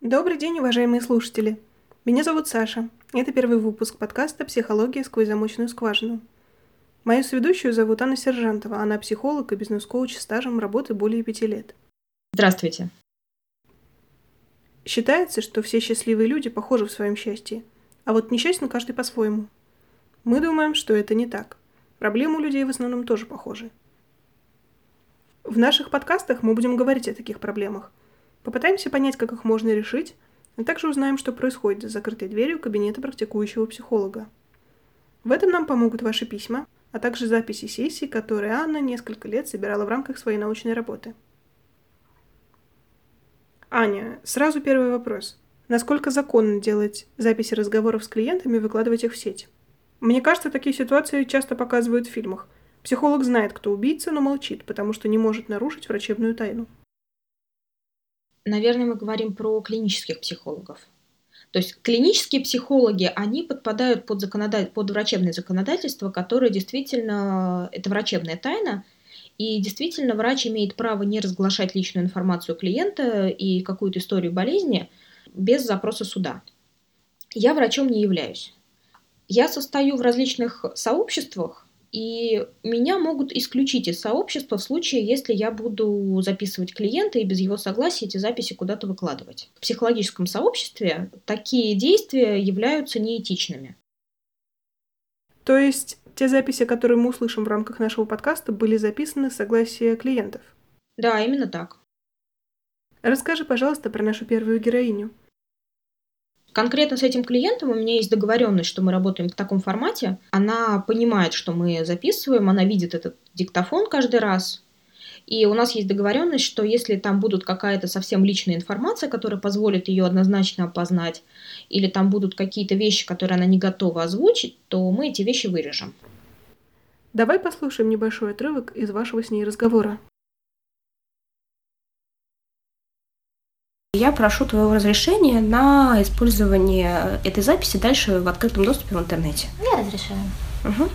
Добрый день, уважаемые слушатели. Меня зовут Саша. Это первый выпуск подкаста «Психология сквозь замочную скважину». Мою соведущую зовут Анна Сержантова. Она психолог и бизнес-коуч с стажем работы более пяти лет. Здравствуйте. Считается, что все счастливые люди похожи в своем счастье, а вот несчастен каждый по-своему. Мы думаем, что это не так. Проблемы у людей в основном тоже похожи. В наших подкастах мы будем говорить о таких проблемах – Попытаемся понять, как их можно решить, а также узнаем, что происходит за закрытой дверью кабинета практикующего психолога. В этом нам помогут ваши письма, а также записи сессий, которые Анна несколько лет собирала в рамках своей научной работы. Аня, сразу первый вопрос. Насколько законно делать записи разговоров с клиентами и выкладывать их в сеть? Мне кажется, такие ситуации часто показывают в фильмах. Психолог знает, кто убийца, но молчит, потому что не может нарушить врачебную тайну наверное, мы говорим про клинических психологов. То есть клинические психологи, они подпадают под, законодатель, под врачебное законодательство, которое действительно, это врачебная тайна, и действительно врач имеет право не разглашать личную информацию клиента и какую-то историю болезни без запроса суда. Я врачом не являюсь. Я состою в различных сообществах, и меня могут исключить из сообщества в случае, если я буду записывать клиента и без его согласия эти записи куда-то выкладывать. В психологическом сообществе такие действия являются неэтичными. То есть те записи, которые мы услышим в рамках нашего подкаста, были записаны с согласия клиентов? Да, именно так. Расскажи, пожалуйста, про нашу первую героиню. Конкретно с этим клиентом у меня есть договоренность, что мы работаем в таком формате. Она понимает, что мы записываем, она видит этот диктофон каждый раз. И у нас есть договоренность, что если там будут какая-то совсем личная информация, которая позволит ее однозначно опознать, или там будут какие-то вещи, которые она не готова озвучить, то мы эти вещи вырежем. Давай послушаем небольшой отрывок из вашего с ней разговора. Я прошу твоего разрешения на использование этой записи дальше в открытом доступе в интернете. Я разрешаю. Угу.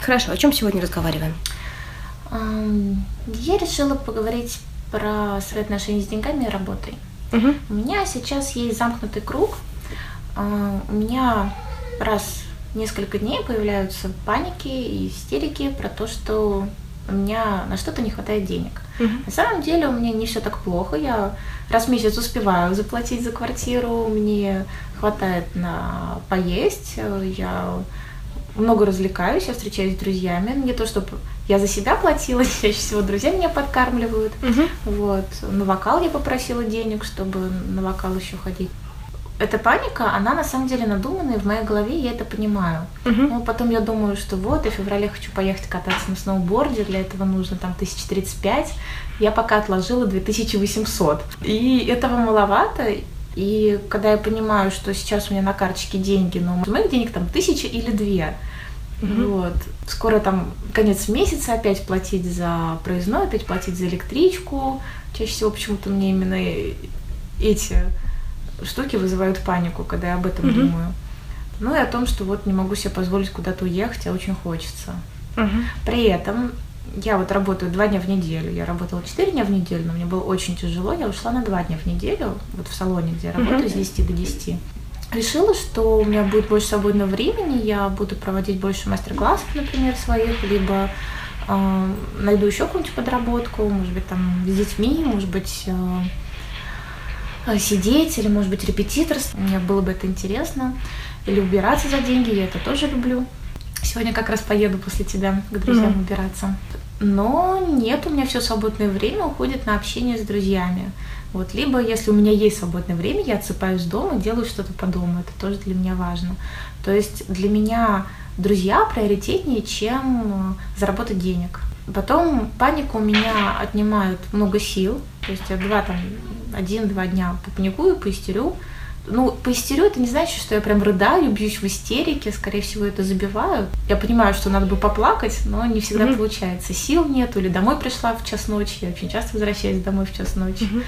Хорошо, о чем сегодня разговариваем? Я решила поговорить про свои отношения с деньгами и работой. Угу. У меня сейчас есть замкнутый круг. А, у меня раз в несколько дней появляются паники и истерики про то, что у меня на что-то не хватает денег. Угу. На самом деле у меня не все так плохо. Я раз в месяц успеваю заплатить за квартиру, мне хватает на поесть, я много развлекаюсь, я встречаюсь с друзьями. Не то, чтобы я за себя платила, чаще всего друзья меня подкармливают. Угу. Вот. На вокал я попросила денег, чтобы на вокал еще ходить эта паника, она на самом деле надуманная, в моей голове я это понимаю. Угу. Но потом я думаю, что вот, я в феврале хочу поехать кататься на сноуборде, для этого нужно там 1035, я пока отложила 2800. И этого маловато, и когда я понимаю, что сейчас у меня на карточке деньги, но у моих денег там тысяча или две, mm Вот. Скоро там конец месяца опять платить за проездной, опять платить за электричку. Чаще всего почему-то мне именно эти штуки вызывают панику, когда я об этом угу. думаю. Ну и о том, что вот не могу себе позволить куда-то уехать, а очень хочется. Угу. При этом я вот работаю два дня в неделю. Я работала четыре дня в неделю, но мне было очень тяжело. Я ушла на два дня в неделю, вот в салоне, где я работаю, с 10 до 10. Решила, что у меня будет больше свободного времени, я буду проводить больше мастер-классов, например, своих, либо э, найду еще какую-нибудь подработку, может быть, там с детьми, может быть, Э, сидеть или, может быть, репетиторство. Мне было бы это интересно. Или убираться за деньги, я это тоже люблю. Сегодня как раз поеду после тебя к друзьям mm-hmm. убираться. Но нет, у меня все свободное время уходит на общение с друзьями. Вот, либо, если у меня есть свободное время, я отсыпаюсь дома, делаю что-то по дому. Это тоже для меня важно. То есть для меня друзья приоритетнее, чем э, заработать денег. Потом паника у меня отнимает много сил. То есть я два там один-два дня попаникую, поистерю. Ну, поистерю это не значит, что я прям рыдаю, бьюсь в истерике, скорее всего, это забиваю. Я понимаю, что надо бы поплакать, но не всегда mm-hmm. получается. Сил нет, или домой пришла в час ночи, я очень часто возвращаюсь домой в час ночи. Mm-hmm.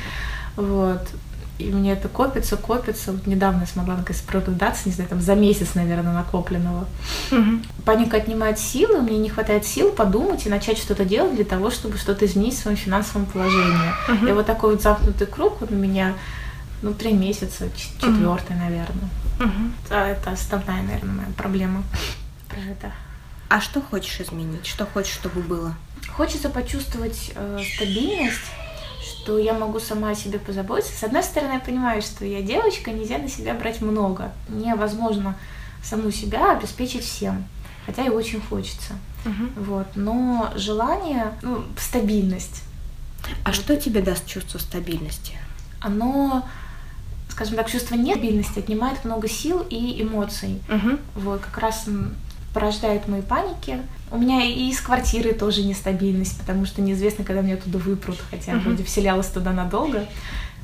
Вот. И мне это копится, копится. Вот недавно я смогла наконец продаться, не знаю, там за месяц, наверное, накопленного. Угу. Паника отнимает силы, мне не хватает сил подумать и начать что-то делать для того, чтобы что-то изменить в своем финансовом положении. Угу. И вот такой вот замкнутый круг, он у меня ну, три месяца, четвертый, угу. наверное. Угу. Это основная, наверное, моя проблема про это. А что хочешь изменить? Что хочешь, чтобы было? Хочется почувствовать э, стабильность, что я могу сама о себе позаботиться. С одной стороны, я понимаю, что я девочка, нельзя на себя брать много. Невозможно саму себя обеспечить всем, хотя и очень хочется. Угу. Вот, но желание, ну, стабильность. А вот. что тебе даст чувство стабильности? Оно скажем так, чувство нестабильности отнимает много сил и эмоций. Угу. Вот, как раз порождает мои паники. У меня и из квартиры тоже нестабильность, потому что неизвестно, когда меня туда выпрут, хотя uh-huh. вроде вселялась туда надолго.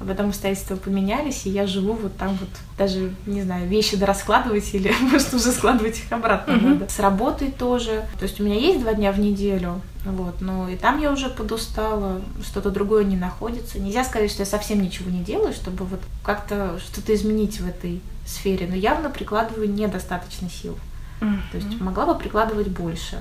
А потом обстоятельства поменялись, и я живу вот там вот, даже, не знаю, вещи раскладывать или, может, уже складывать их обратно uh-huh. надо. С работой тоже. То есть у меня есть два дня в неделю, вот, но и там я уже подустала, что-то другое не находится. Нельзя сказать, что я совсем ничего не делаю, чтобы вот как-то что-то изменить в этой сфере, но явно прикладываю недостаточно сил. Mm-hmm. То есть могла бы прикладывать больше.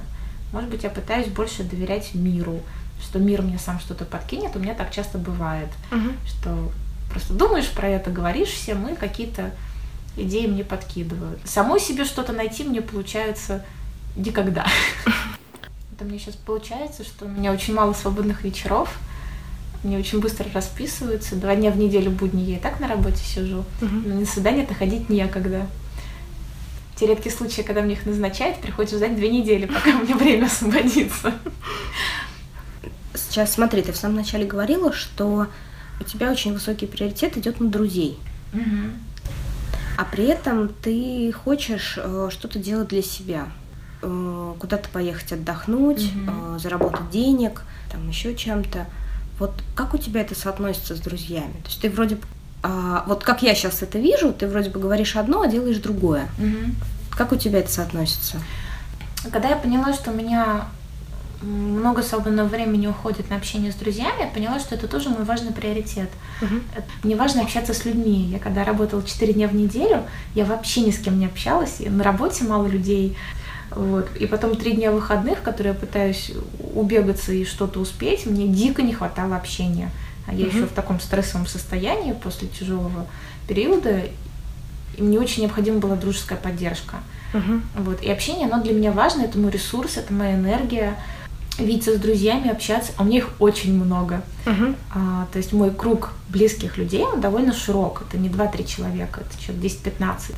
Может быть, я пытаюсь больше доверять миру, что мир мне сам что-то подкинет. У меня так часто бывает, mm-hmm. что просто думаешь про это, говоришь всем, и какие-то идеи мне подкидывают. Самой себе что-то найти мне получается никогда. Это мне сейчас получается, что у меня очень мало свободных вечеров, мне очень быстро расписываются. Два дня в неделю будни я и так на работе сижу, но на свидание-то ходить некогда те редкие случаи, когда мне их назначают, приходится ждать две недели, пока у меня время освободится. Сейчас смотри, ты в самом начале говорила, что у тебя очень высокий приоритет идет на друзей. Угу. А при этом ты хочешь э, что-то делать для себя. Э, куда-то поехать отдохнуть, угу. э, заработать денег, там еще чем-то. Вот как у тебя это соотносится с друзьями? То есть ты вроде а, вот как я сейчас это вижу, ты вроде бы говоришь одно, а делаешь другое. Угу. Как у тебя это соотносится? Когда я поняла, что у меня много свободного времени уходит на общение с друзьями, я поняла, что это тоже мой важный приоритет. Угу. Мне важно общаться с людьми. Я когда работала 4 дня в неделю, я вообще ни с кем не общалась. И на работе мало людей. Вот. И потом три дня выходных, которые я пытаюсь убегаться и что-то успеть, мне дико не хватало общения. А я угу. еще в таком стрессовом состоянии после тяжелого периода, и мне очень необходима была дружеская поддержка. Угу. Вот. И общение, оно для меня важно, это мой ресурс, это моя энергия. Видеться с друзьями, общаться, а у меня их очень много. Угу. А, то есть мой круг близких людей, он довольно широк. Это не 2-3 человека, это человек 10-15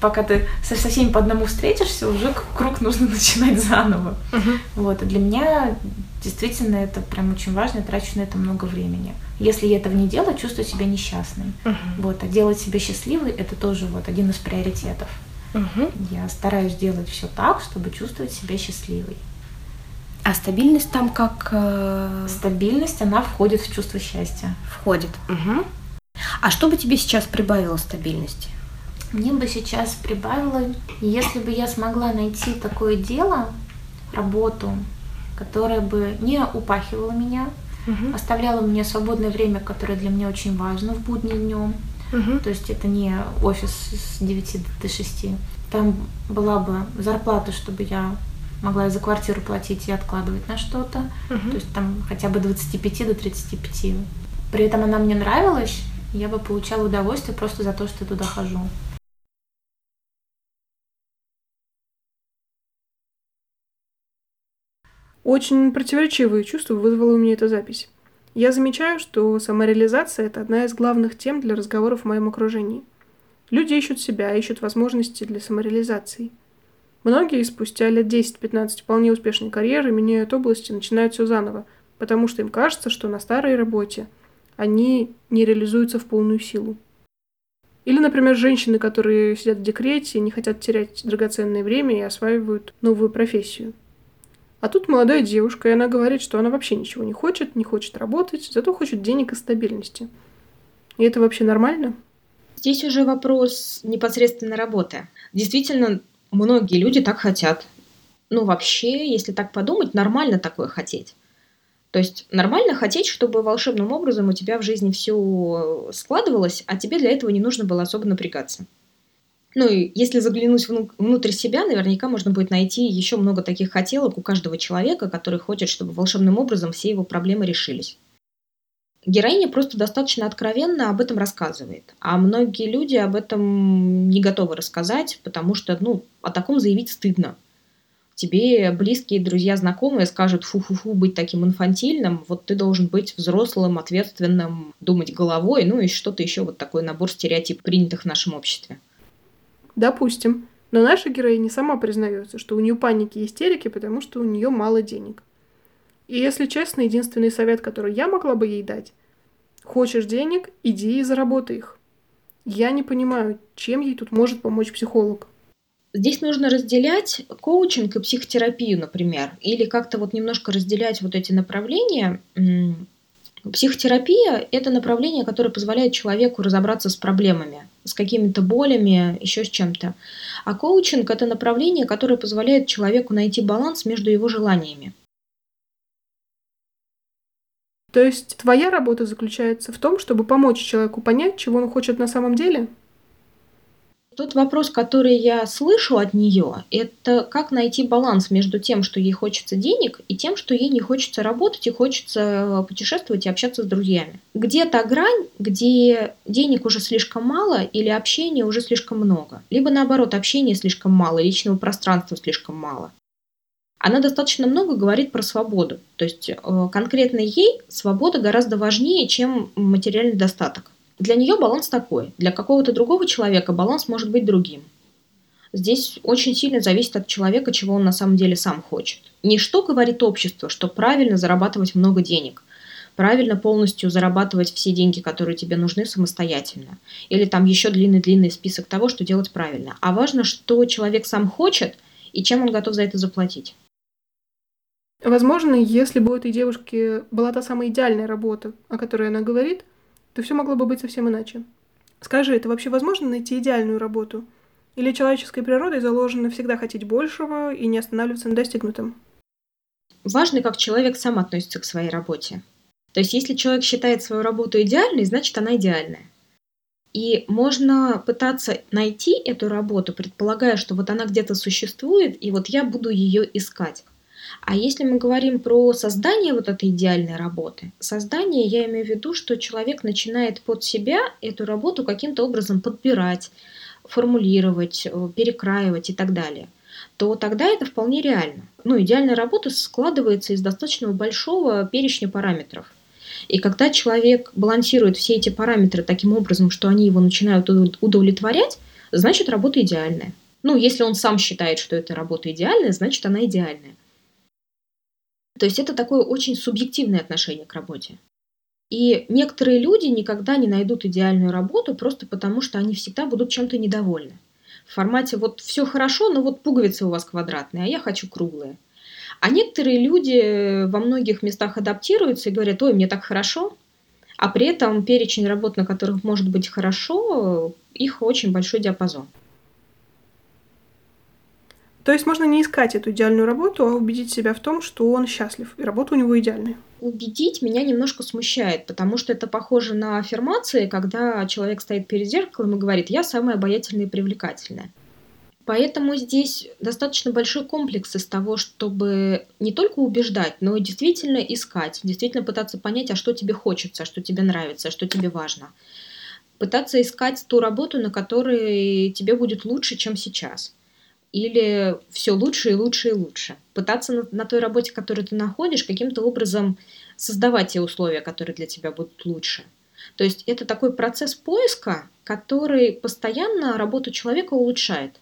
пока ты со, со всеми по одному встретишься, уже круг нужно начинать заново. Uh-huh. Вот, и для меня действительно это прям очень важно, я трачу на это много времени. Если я этого не делаю, чувствую себя несчастной. Uh-huh. Вот, а делать себя счастливой это тоже вот один из приоритетов. Uh-huh. Я стараюсь делать все так, чтобы чувствовать себя счастливой. А стабильность там как? Э... Стабильность, она входит в чувство счастья. Входит. Угу. А что бы тебе сейчас прибавило стабильности? Мне бы сейчас прибавило, если бы я смогла найти такое дело, работу, которая бы не упахивала меня, угу. оставляла мне свободное время, которое для меня очень важно в будни днем. Угу. То есть это не офис с 9 до 6. Там была бы зарплата, чтобы я могла за квартиру платить и откладывать на что-то. Угу. То есть там хотя бы 25 до 35. При этом она мне нравилась, я бы получала удовольствие просто за то, что я туда хожу. Очень противоречивые чувства вызвала у меня эта запись. Я замечаю, что самореализация – это одна из главных тем для разговоров в моем окружении. Люди ищут себя, ищут возможности для самореализации. Многие спустя лет 10-15 вполне успешной карьеры меняют области и начинают все заново, потому что им кажется, что на старой работе они не реализуются в полную силу. Или, например, женщины, которые сидят в декрете, не хотят терять драгоценное время и осваивают новую профессию – а тут молодая девушка, и она говорит, что она вообще ничего не хочет, не хочет работать, зато хочет денег и стабильности. И это вообще нормально? Здесь уже вопрос непосредственно работы. Действительно, многие люди так хотят. Ну, вообще, если так подумать, нормально такое хотеть. То есть нормально хотеть, чтобы волшебным образом у тебя в жизни все складывалось, а тебе для этого не нужно было особо напрягаться. Ну и если заглянуть внутрь себя, наверняка можно будет найти еще много таких хотелок у каждого человека, который хочет, чтобы волшебным образом все его проблемы решились. героиня просто достаточно откровенно об этом рассказывает. А многие люди об этом не готовы рассказать, потому что, ну, о таком заявить стыдно. Тебе близкие, друзья, знакомые скажут, фу-фу-фу, быть таким инфантильным, вот ты должен быть взрослым, ответственным, думать головой, ну и что-то еще, вот такой набор стереотипов, принятых в нашем обществе. Допустим. Но наша героиня сама признается, что у нее паники и истерики, потому что у нее мало денег. И если честно, единственный совет, который я могла бы ей дать, хочешь денег, иди и заработай их. Я не понимаю, чем ей тут может помочь психолог. Здесь нужно разделять коучинг и психотерапию, например, или как-то вот немножко разделять вот эти направления. Психотерапия – это направление, которое позволяет человеку разобраться с проблемами, с какими-то болями, еще с чем-то. А коучинг – это направление, которое позволяет человеку найти баланс между его желаниями. То есть твоя работа заключается в том, чтобы помочь человеку понять, чего он хочет на самом деле? Тот вопрос, который я слышу от нее, это как найти баланс между тем, что ей хочется денег, и тем, что ей не хочется работать и хочется путешествовать и общаться с друзьями. Где та грань, где денег уже слишком мало или общения уже слишком много? Либо наоборот, общения слишком мало, личного пространства слишком мало она достаточно много говорит про свободу. То есть э, конкретно ей свобода гораздо важнее, чем материальный достаток. Для нее баланс такой. Для какого-то другого человека баланс может быть другим. Здесь очень сильно зависит от человека, чего он на самом деле сам хочет. Не что говорит общество, что правильно зарабатывать много денег, правильно полностью зарабатывать все деньги, которые тебе нужны самостоятельно. Или там еще длинный-длинный список того, что делать правильно. А важно, что человек сам хочет и чем он готов за это заплатить. Возможно, если бы у этой девушки была та самая идеальная работа, о которой она говорит, то все могло бы быть совсем иначе. Скажи, это вообще возможно найти идеальную работу? Или человеческой природой заложено всегда хотеть большего и не останавливаться на достигнутом? Важно, как человек сам относится к своей работе. То есть, если человек считает свою работу идеальной, значит, она идеальная. И можно пытаться найти эту работу, предполагая, что вот она где-то существует, и вот я буду ее искать. А если мы говорим про создание вот этой идеальной работы, создание, я имею в виду, что человек начинает под себя эту работу каким-то образом подбирать, формулировать, э, перекраивать и так далее то тогда это вполне реально. Ну, идеальная работа складывается из достаточно большого перечня параметров. И когда человек балансирует все эти параметры таким образом, что они его начинают удовлетворять, значит работа идеальная. Ну, если он сам считает, что эта работа идеальная, значит она идеальная. То есть это такое очень субъективное отношение к работе. И некоторые люди никогда не найдут идеальную работу просто потому, что они всегда будут чем-то недовольны. В формате вот все хорошо, но вот пуговицы у вас квадратные, а я хочу круглые. А некоторые люди во многих местах адаптируются и говорят, ой, мне так хорошо, а при этом перечень работ, на которых может быть хорошо, их очень большой диапазон. То есть можно не искать эту идеальную работу, а убедить себя в том, что он счастлив, и работа у него идеальная. Убедить меня немножко смущает, потому что это похоже на аффирмации, когда человек стоит перед зеркалом и говорит «я самая обаятельная и привлекательная». Поэтому здесь достаточно большой комплекс из того, чтобы не только убеждать, но и действительно искать, действительно пытаться понять, а что тебе хочется, а что тебе нравится, а что тебе важно. Пытаться искать ту работу, на которой тебе будет лучше, чем сейчас или все лучше и лучше и лучше. Пытаться на, на той работе, которую ты находишь, каким-то образом создавать те условия, которые для тебя будут лучше. То есть это такой процесс поиска, который постоянно работу человека улучшает.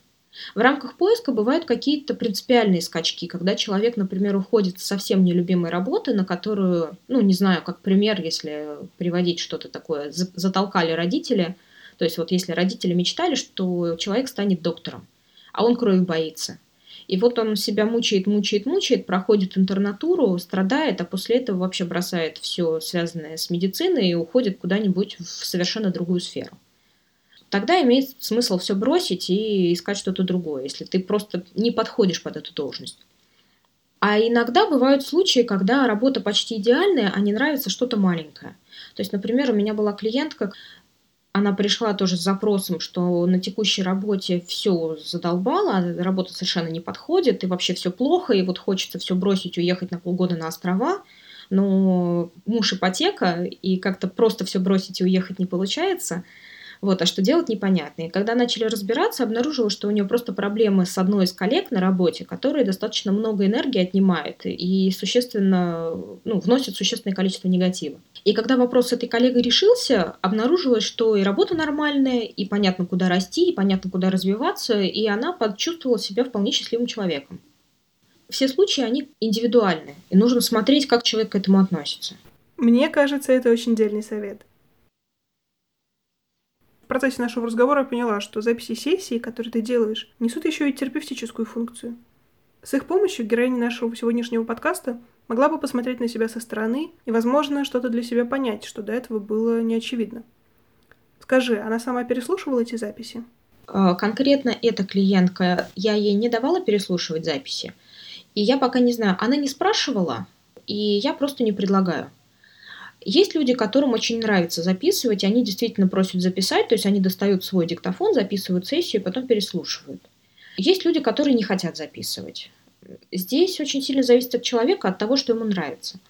В рамках поиска бывают какие-то принципиальные скачки, когда человек, например, уходит с совсем нелюбимой работы, на которую, ну, не знаю, как пример, если приводить что-то такое, затолкали родители. То есть вот если родители мечтали, что человек станет доктором, а он крови боится. И вот он себя мучает, мучает, мучает, проходит интернатуру, страдает, а после этого вообще бросает все связанное с медициной и уходит куда-нибудь в совершенно другую сферу. Тогда имеет смысл все бросить и искать что-то другое, если ты просто не подходишь под эту должность. А иногда бывают случаи, когда работа почти идеальная, а не нравится что-то маленькое. То есть, например, у меня была клиентка, она пришла тоже с запросом, что на текущей работе все задолбала, работа совершенно не подходит, и вообще все плохо, и вот хочется все бросить, уехать на полгода на острова. но муж ипотека, и как-то просто все бросить и уехать не получается. Вот, а что делать непонятно. И когда начали разбираться, обнаружила, что у нее просто проблемы с одной из коллег на работе, которые достаточно много энергии отнимает и существенно, ну, вносит существенное количество негатива. И когда вопрос с этой коллегой решился, обнаружилось, что и работа нормальная, и понятно, куда расти, и понятно, куда развиваться, и она почувствовала себя вполне счастливым человеком все случаи, они индивидуальны, и нужно смотреть, как человек к этому относится. Мне кажется, это очень дельный совет. В процессе нашего разговора я поняла, что записи сессии, которые ты делаешь, несут еще и терапевтическую функцию. С их помощью героиня нашего сегодняшнего подкаста могла бы посмотреть на себя со стороны и, возможно, что-то для себя понять, что до этого было не очевидно. Скажи, она сама переслушивала эти записи? А, конкретно эта клиентка, я ей не давала переслушивать записи. И я пока не знаю, она не спрашивала, и я просто не предлагаю. Есть люди, которым очень нравится записывать, и они действительно просят записать, то есть они достают свой диктофон, записывают сессию, и потом переслушивают. Есть люди, которые не хотят записывать. Здесь очень сильно зависит от человека, от того, что ему нравится.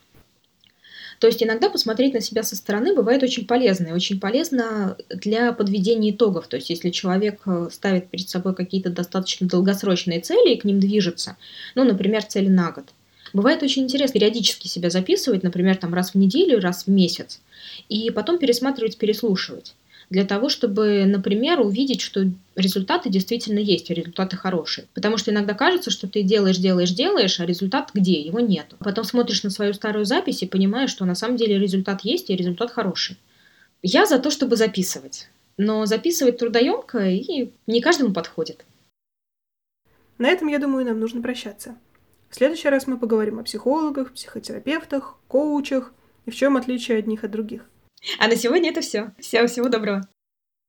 То есть иногда посмотреть на себя со стороны бывает очень полезно, и очень полезно для подведения итогов. То есть если человек э, ставит перед собой какие-то достаточно долгосрочные цели и к ним движется, ну, например, цели на год, бывает очень интересно периодически себя записывать, например, там раз в неделю, раз в месяц, и потом пересматривать, переслушивать для того, чтобы, например, увидеть, что результаты действительно есть, результаты хорошие. Потому что иногда кажется, что ты делаешь, делаешь, делаешь, а результат где? Его нет. Потом смотришь на свою старую запись и понимаешь, что на самом деле результат есть и результат хороший. Я за то, чтобы записывать. Но записывать трудоемко и не каждому подходит. На этом, я думаю, нам нужно прощаться. В следующий раз мы поговорим о психологах, психотерапевтах, коучах и в чем отличие одних от других. А на сегодня это все. Всем всего доброго.